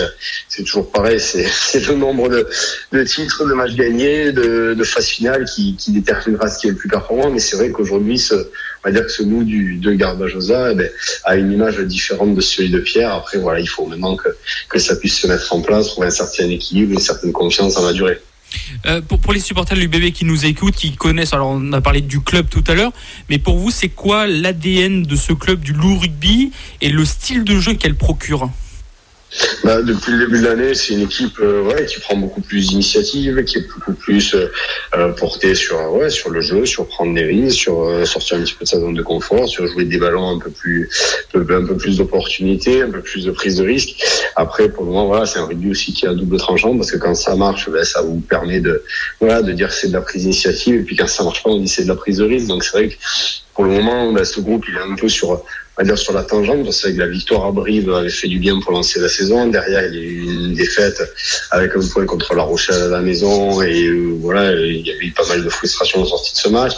Speaker 6: c'est toujours pareil, [laughs] c'est le nombre de, de, titres, de matchs gagnés, de, de phases finales qui, qui déterminera ce qui est le plus performant. Mais c'est vrai qu'aujourd'hui, ce, on va dire que ce goût du, de Garbajosa eh ben, a une image différente de celui de Pierre. Après, voilà, il faut maintenant que, que ça puisse se mettre en place, trouver un certain équilibre, une certaine confiance dans la durée.
Speaker 1: Euh, pour, les supporters du bébé qui nous écoutent, qui connaissent, alors on a parlé du club tout à l'heure, mais pour vous, c'est quoi l'ADN de ce club du loup rugby et le style de jeu qu'elle procure?
Speaker 6: Bah, depuis le début de l'année, c'est une équipe euh, qui prend beaucoup plus d'initiative, qui est beaucoup plus euh, euh, portée sur ouais, sur le jeu, sur prendre des risques, sur sortir un petit peu de sa zone de confort, sur jouer des ballons un peu plus un peu plus d'opportunités, un peu plus de prise de risque. Après, pour moment, voilà, c'est un rugby aussi qui a double tranchant parce que quand ça marche, ben, ça vous permet de voilà de dire c'est de la prise d'initiative et puis quand ça marche pas, on dit c'est de la prise de risque. Donc c'est vrai que pour le moment, ben, ce groupe est un peu sur dire sur la tangente, parce que la victoire à Brive avait fait du bien pour lancer la saison. Derrière, il y a eu une défaite avec un point contre La Rochelle à la maison, et euh, voilà, il y avait eu pas mal de frustration en sortie de ce match.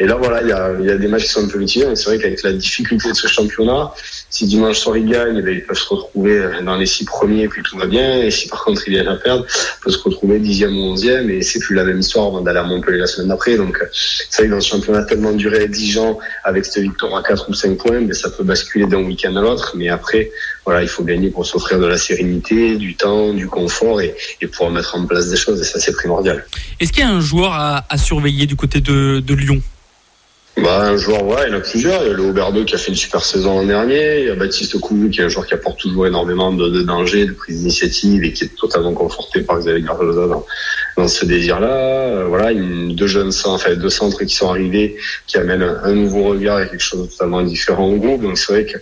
Speaker 6: Et là, voilà, il y a, des matchs qui sont un peu mitigés. C'est vrai qu'avec la difficulté de ce championnat, si dimanche soir ils gagnent, eh ils peuvent se retrouver dans les six premiers, puis tout va bien. Et si par contre ils viennent à perdre, ils peuvent se retrouver dixième ou onzième, et c'est plus la même histoire avant d'aller à Montpellier la semaine d'après. Donc, c'est vrai que dans ce championnat tellement duré exigeant, avec cette victoire à 4 ou 5 points, mais ça peut basculer d'un week-end à l'autre. Mais après, voilà, il faut gagner pour s'offrir de la sérénité, du temps, du confort et, et pouvoir mettre en place des choses. Et ça, c'est primordial.
Speaker 1: Est-ce qu'il y a un joueur à, surveiller du côté de Lyon?
Speaker 6: Bah, un joueur, ouais, il y en a plusieurs. Il y a le Auberdeux qui a fait une super saison l'an dernier. Il y a Baptiste Kouvou qui est un joueur qui apporte toujours énormément de, de danger, de prise d'initiative et qui est totalement conforté par Xavier Gardoza dans, dans ce désir-là. Euh, voilà, deux jeunes centres, enfin deux centres qui sont arrivés, qui amènent un, un, nouveau regard et quelque chose de totalement différent au groupe. Donc c'est vrai que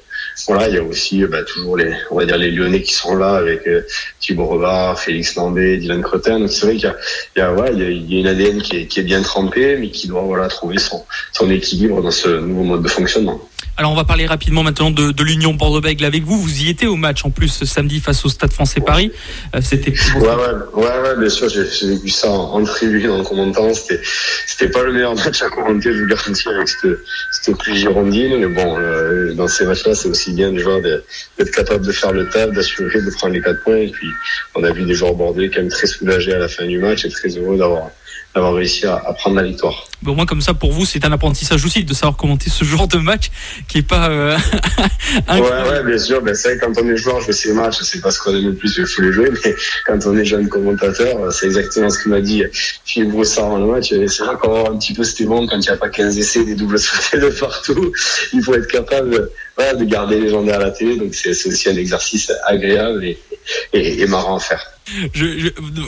Speaker 6: voilà, il y a aussi bah, toujours les, on va dire les Lyonnais qui sont là avec euh, Thibaut Revard, Félix Landé, Dylan Cretin. Donc c'est vrai qu'il y a, il y a, ouais, il y a, il y a une ADN qui est, qui est bien trempée, mais qui doit voilà trouver son, son équilibre dans ce nouveau mode de fonctionnement.
Speaker 1: Alors on va parler rapidement maintenant de, de l'Union Bordeaux-Bègles avec vous. Vous y étiez au match en plus ce samedi face au Stade Français Paris. Euh, C'était
Speaker 6: ouais, ouais, ouais, ouais, bien sûr. J'ai vécu ça en, en tribune en commentant. C'était c'était pas le meilleur match à commenter, je vous garantis, avec cette, cette pluie girondine. Mais bon, euh, dans ces matchs-là, c'est aussi bien des joueurs d'être capable de faire le taf, d'assurer, de prendre les quatre points. Et puis on a vu des joueurs bordelais quand même très soulagés à la fin du match et très heureux d'avoir d'avoir réussi à, à, prendre la victoire.
Speaker 1: Bon, au moins comme ça pour vous c'est un apprentissage aussi de savoir commenter ce genre de match qui est pas. Euh, [laughs]
Speaker 6: ouais ouais bien sûr ben c'est quand on est joueur je fais ces matchs c'est pas ce qu'on aime le plus il faut les jouer mais quand on est jeune commentateur c'est exactement ce que m'a dit Philippe Broussard dans le match c'est vrai qu'on va un petit peu c'était bon quand il n'y a pas 15 essais des doubles sautés de partout il faut être capable voilà, de garder les gens derrière la télé donc c'est aussi un exercice agréable et, et, et marrant à faire.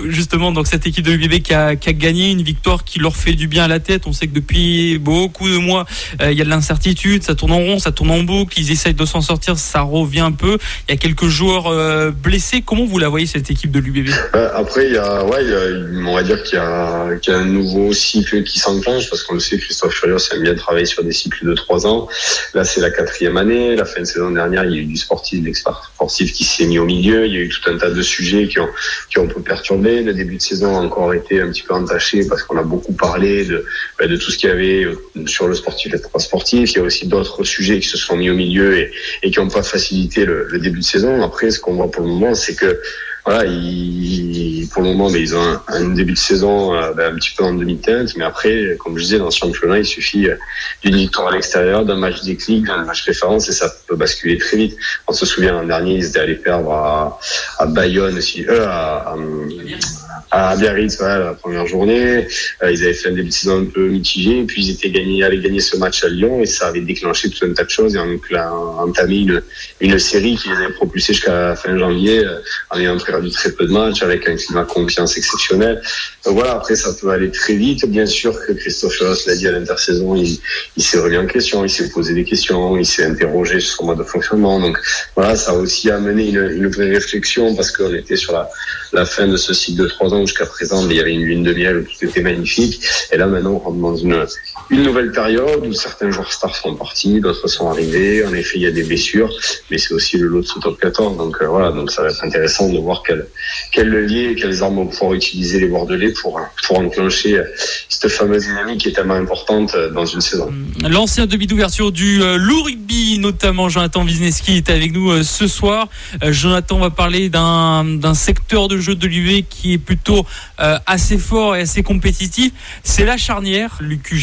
Speaker 1: Justement, donc cette équipe de l'UBB qui a, gagné une victoire qui leur fait du bien à la tête. On sait que depuis beaucoup de mois, euh, il y a de l'incertitude, ça tourne en rond, ça tourne en boucle. Ils essayent de s'en sortir, ça revient un peu. Il y a quelques joueurs euh, blessés. Comment vous la voyez cette équipe de l'UBB
Speaker 6: euh, Après, il y a, on va dire qu'il y, a un nouveau cycle qui s'enclenche parce qu'on le sait, Christophe Furios aime bien travailler sur des cycles de trois ans. Là, c'est la quatrième année. La fin de saison dernière, il y a eu du sportif, l'expert sportif qui s'est mis au milieu. Il y a eu tout un tas de sujets qui ont qui ont un peu perturbé. Le début de saison a encore été un petit peu entaché parce qu'on a beaucoup parlé de, de tout ce qu'il y avait sur le sportif et le sportif. Il y a aussi d'autres sujets qui se sont mis au milieu et, qui n'ont pas facilité le, début de saison. Après, ce qu'on voit pour le moment, c'est que voilà, ils, pour le moment, mais ils ont un, un début de saison euh, ben, un petit peu en demi-teinte, mais après, comme je disais, dans ce championnat, il suffit d'une victoire à l'extérieur, d'un match déclic, d'un match référence, et ça peut basculer très vite. On se souvient l'an dernier, ils étaient allés perdre à, à Bayonne aussi, euh, à, à Biarritz voilà, la première journée. Euh, ils avaient fait un début de saison un peu mitigé, puis ils étaient gagnés, allaient gagner ce match à Lyon et ça avait déclenché tout un tas de choses et on a entamé une, série qui les avait propulsés jusqu'à fin janvier euh, en ayant perdu très peu de matchs avec un climat de confiance exceptionnel. Donc voilà, après ça peut aller très vite. Bien sûr que Christophe Ross l'a dit à l'intersaison, il, il s'est remis en question, il s'est posé des questions, il s'est interrogé sur son mode de fonctionnement. Donc voilà, ça a aussi amené une, une vraie réflexion parce qu'on était sur la, la fin de ce cycle de trois ans jusqu'à présent, il y avait une lune de miel où tout était magnifique. Et là, maintenant, on rentre dans une, une nouvelle période où certains joueurs stars sont partis, d'autres sont arrivés. En effet, il y a des blessures, mais c'est aussi le lot de ce top 14. Donc euh, voilà, donc ça va être intéressant de voir quel, quel levier et quelles armes vont pouvoir utiliser les Bordelais pour, enclencher cette fameuse dynamique qui est tellement importante dans une saison.
Speaker 1: L'ancien demi d'ouverture du Loup Rugby, notamment Jonathan Wisniewski, est avec nous ce soir. Jonathan va parler d'un secteur de jeu de l'UV qui est plutôt assez fort et assez compétitif. C'est la charnière, Lucu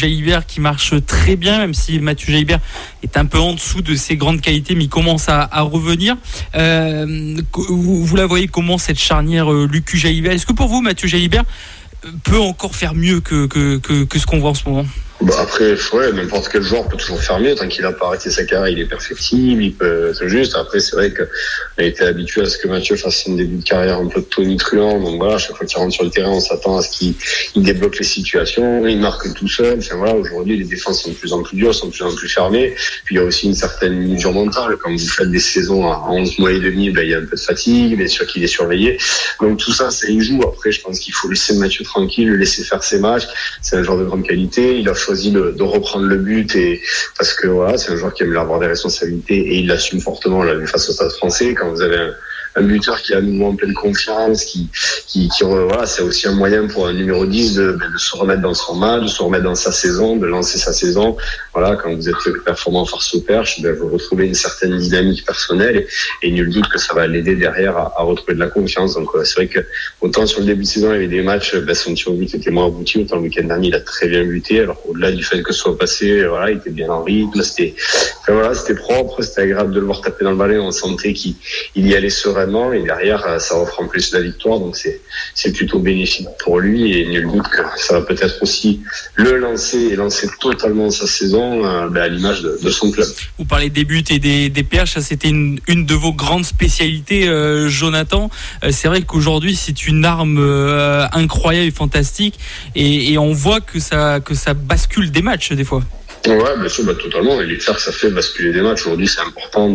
Speaker 1: Qui marche très bien, même si Mathieu Jaibert est un peu en dessous de ses grandes qualités, mais il commence à, revenir. Euh, vous, la voyez comment cette charnière euh, Lucu Jaibert Est-ce que pour vous, Mathieu Jaibert peut encore faire mieux que ce qu'on voit en ce moment?
Speaker 6: Bah après, ouais, n'importe quel joueur peut toujours faire mieux tant qu'il a pas arrêté sa carrière, il est perfectible, il peut être juste. Après, c'est vrai qu'on a été habitué à ce que Mathieu fasse un début de carrière un peu tonitruant. Donc voilà, chaque fois qu'il rentre sur le terrain, on s'attend à ce qu'il débloque les situations, il marque tout seul. Enfin voilà, aujourd'hui, les défenses sont de plus en plus dures, sont de plus en plus fermées. Puis il y a aussi une certaine mesure mentale. Quand vous faites des saisons à 11 mois et demi, ben, il y a un peu de fatigue, bien sûr qu'il est surveillé. Donc tout ça, c'est une joue. Après, je pense qu'il faut laisser Mathieu tranquille, le laisser faire ses matchs. C'est un joueur de grande qualité. Choisi de, de, reprendre le but et parce que voilà, c'est un joueur qui aime avoir des responsabilités et il l'assume fortement. On l'a vu face au Stade Français quand vous avez un, un buteur qui a nouveau en pleine confiance, qui, voilà, c'est aussi un moyen pour un numéro 10 de, se remettre dans son match, de se remettre dans sa saison, de lancer sa saison. Voilà, quand vous êtes performant farce au perche, ben, vous retrouvez une certaine dynamique personnelle et, et nul doute que ça va l'aider derrière à, à, retrouver de la confiance. Donc c'est vrai que autant sur le début de saison, il y avait des matchs, ben, son tir au but était moins abouti, autant le week-end dernier, il a très bien buté. Alors au-delà du fait que ce soit passé, voilà, il était bien en rythme, c'était voilà, c'était propre, c'était agréable de le voir taper dans le balai, on sentait qu'il il y allait et derrière euh, ça offre en plus la victoire donc c'est plutôt bénéfique pour lui et nul doute que ça va peut-être aussi le lancer et lancer totalement sa saison euh, ben, à l'image de, son club.
Speaker 1: Vous parlez des buts et des, des perches, c'était une, une, de vos grandes spécialités euh, Jonathan. C'est vrai qu'aujourd'hui c'est une arme incroyable et fantastique et, et on voit que ça que ça bascule des matchs des fois.
Speaker 6: Ouais, bien sûr, bah, totalement. Et les que ça fait basculer des matchs. Aujourd'hui, c'est important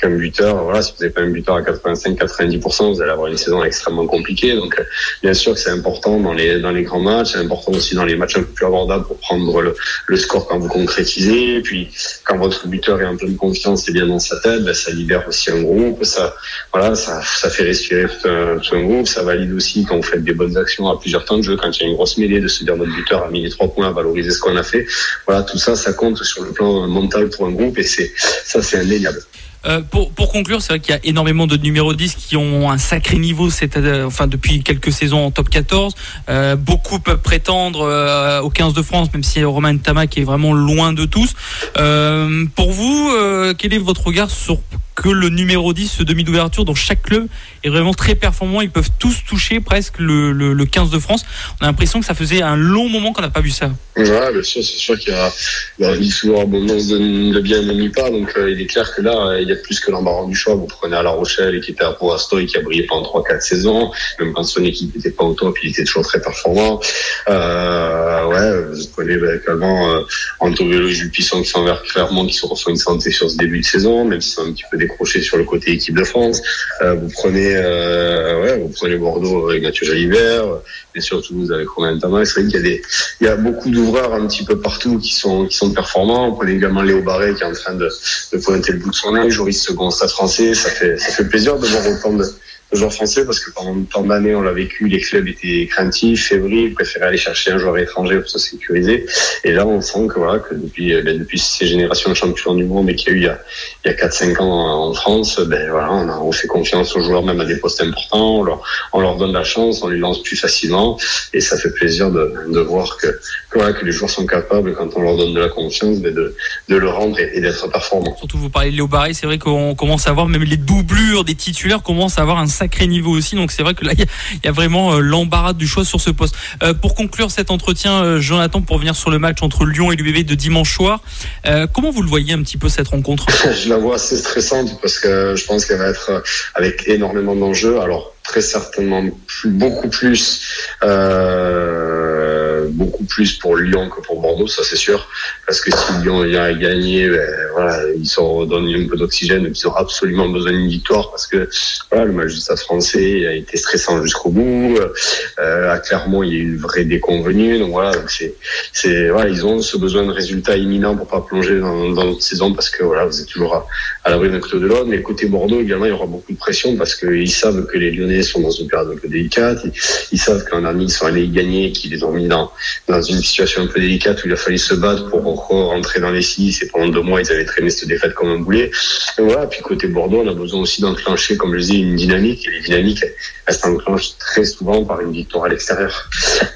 Speaker 6: comme buteur. Voilà, si vous n'avez pas un buteur à 85-90%, vous allez avoir une saison extrêmement compliquée. Donc, bien sûr que c'est important dans les, dans les grands matchs. C'est important aussi dans les matchs un peu plus abordables pour prendre le, le score quand vous concrétisez. Et puis, quand votre buteur est en pleine confiance et bien dans sa tête, bah, ça libère aussi un groupe. Ça, voilà, ça, ça fait respirer tout un, groupe. Ça valide aussi quand vous faites des bonnes actions à plusieurs temps de jeu, quand il y a une grosse mêlée, de se dire notre buteur a mis les trois points à valoriser ce qu'on a fait. Voilà, tout ça, ça compte sur le plan mental pour un groupe et c'est ça, c'est indéniable.
Speaker 1: Euh, pour, pour, conclure, c'est vrai qu'il y a énormément de numéros 10 qui ont un sacré niveau euh, enfin, depuis quelques saisons en top 14. Euh, beaucoup peuvent prétendre au 15 de France, même si Romain Tamac est vraiment loin de tous. Pour vous, quel est votre regard sur que le numéro 10, ce demi d'ouverture, dans chaque club est vraiment très performant. Ils peuvent tous toucher presque le, le, le 15 de France. On a l'impression que ça faisait un long moment qu'on n'a pas vu ça.
Speaker 6: Ouais, bien sûr, c'est sûr qu'il y a, il a une souvent abondance de, bien et pas. Donc, euh, il est clair que là, il y a plus que l'embarras du choix. Vous prenez à La Rochelle, qui était à Pau et qui a brillé pendant 3-4 saisons. Même quand son équipe n'était pas au top, il était toujours très performant. Euh, ouais, vous prenez bah, également euh, Antonio Jules Puissant qui s'envers clairement, qui se reçoit une santé sur ce début de saison, même si c'est un petit peu décroché sur le côté équipe de France. Euh, vous prenez, euh, ouais, vous prenez Bordeaux avec Mathieu Jalibert, et surtout vous avec Romain Thomas. C'est vrai qu'il y a il y a beaucoup d'ouvreurs un petit peu partout qui sont, qui sont performants. On prenait également Léo Barré qui est en train de, de pointer le bout de son nez, Joris Second Stade français. Ça fait, ça fait plaisir de voir autant de joueurs français parce que pendant tant d'années on l'a vécu, les clubs étaient craintifs, fébriles, préféraient aller chercher un joueur étranger pour se sécuriser. Et là on sent que voilà que depuis ben, depuis ces générations de champions du monde et qu'il y a eu il y a, il y a 4-5 ans en France, ben voilà on, a, on fait confiance aux joueurs même à des postes importants, on leur, on leur donne la chance, on les lance plus facilement et ça fait plaisir de, de voir que, voilà, que les joueurs sont capables quand on leur donne de la confiance ben, de, de le rendre et, d'être performants.
Speaker 1: Surtout vous parlez de Léo Barré, c'est vrai qu'on commence à voir même les doublures des titulaires commencent à avoir un sacré niveau aussi. Donc c'est vrai que là, il y, a vraiment euh, l'embarras du choix sur ce poste. Euh, pour conclure cet entretien, euh, Jonathan, pour venir sur le match entre Lyon et l'UBB de dimanche soir, comment vous le voyez un petit peu cette rencontre? [laughs]
Speaker 6: Je la vois assez stressante parce que je pense qu'elle va être avec énormément d'enjeux. Alors très certainement plus, beaucoup plus. Euh beaucoup plus pour Lyon que pour Bordeaux, ça c'est sûr. Parce que si Lyon a gagné, ben, voilà, ils sont redonnés un peu d'oxygène, ils ont absolument besoin d'une victoire parce que voilà, le match français a été stressant jusqu'au bout. Euh, à Clermont, il y a eu une vraie déconvenue. Donc voilà, c'est, c'est, voilà, ils ont ce besoin de résultats imminents pour pas plonger dans, dans notre saison parce que voilà, vous êtes toujours à, à l'abri d'un côté de l'autre. Mais côté Bordeaux également, il y aura beaucoup de pression parce qu'ils savent que les Lyonnais sont dans une période un peu délicate. Ils, savent qu'en dernier, ils sont allés gagner, qu'ils les ont mis dans, dans une situation un peu délicate où il a fallu se battre pour rentrer dans les six et pendant deux mois, ils avaient traîné cette défaite comme un boulet. Et voilà, puis côté Bordeaux, on a besoin aussi d'enclencher, comme je dis, une dynamique. Et les dynamiques, elles s'enclenchent très souvent par une victoire à l'extérieur.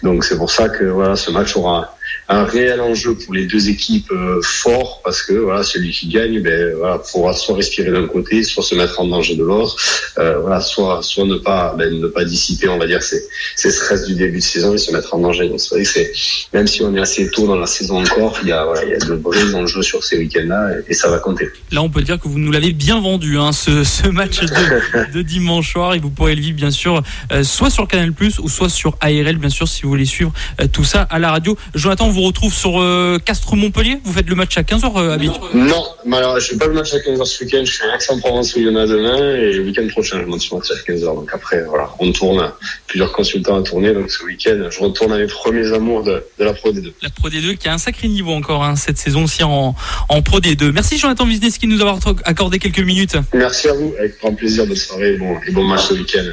Speaker 6: Donc c'est pour ça que voilà, ce match aura un réel enjeu pour les deux équipes euh, fort parce que voilà celui qui gagne ben voilà pourra soit respirer d'un côté soit se mettre en danger de l'autre. Euh, voilà soit soit ne pas ben, ne pas dissiper on va dire ces ces stress du début de saison et se mettre en danger. Donc c'est vrai que c'est même si on est assez tôt dans la saison encore il y a voilà il y a de vrais enjeux sur ces week-ends là et, et, ça va compter.
Speaker 1: Là on peut dire que vous nous l'avez bien vendu hein, ce, ce match de, [laughs] de, dimanche soir et vous pourrez le vivre bien sûr euh, soit sur Canal Plus ou soit sur ARL bien sûr si vous voulez suivre euh, tout ça à la radio. Jonathan vous retrouve sur euh, Castres-Montpellier. Vous faites le match à 15h euh, habituellement
Speaker 6: Non, alors, je ne fais pas le match à 15h ce week-end. Je suis à Aix-en-Provence où il y en a demain et le week-end prochain, je monte sur le match à 15h. Donc après, voilà, on tourne, plusieurs consultants à tourner. Donc ce week-end, je retourne à mes premiers amours de, de, la Pro D2.
Speaker 1: La Pro D2 qui a un sacré niveau encore hein, cette saison aussi en, en Pro D2. Merci Jonathan Wisniewski de nous avoir accordé quelques minutes.
Speaker 6: Merci à vous, avec grand plaisir de soirée et bon, et bon match ce week-end.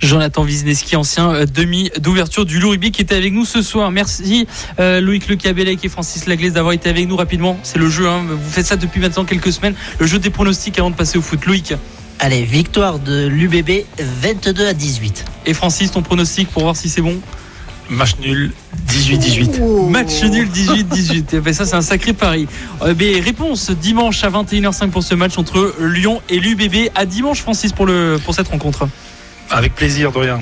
Speaker 1: Jonathan Wisniewski, ancien demi d'ouverture du Loup qui était avec nous ce soir. Merci euh, Loïc Le Cabellec et Francis Laglaise d'avoir été avec nous rapidement. C'est le jeu, hein. vous faites ça depuis maintenant quelques semaines. Le jeu des pronostics avant de passer au foot. Loïc
Speaker 2: Allez, victoire de l'UBB 22 à 18.
Speaker 1: Et Francis, ton pronostic pour voir si c'est bon?
Speaker 3: Match nul 18-18.
Speaker 1: Oh. Match nul 18-18. ça, c'est un sacré pari. Euh, mais réponse dimanche à 21h05 pour ce match entre Lyon et l'UBB. À dimanche, Francis, pour, le, pour cette rencontre.
Speaker 3: Avec plaisir, Dorian.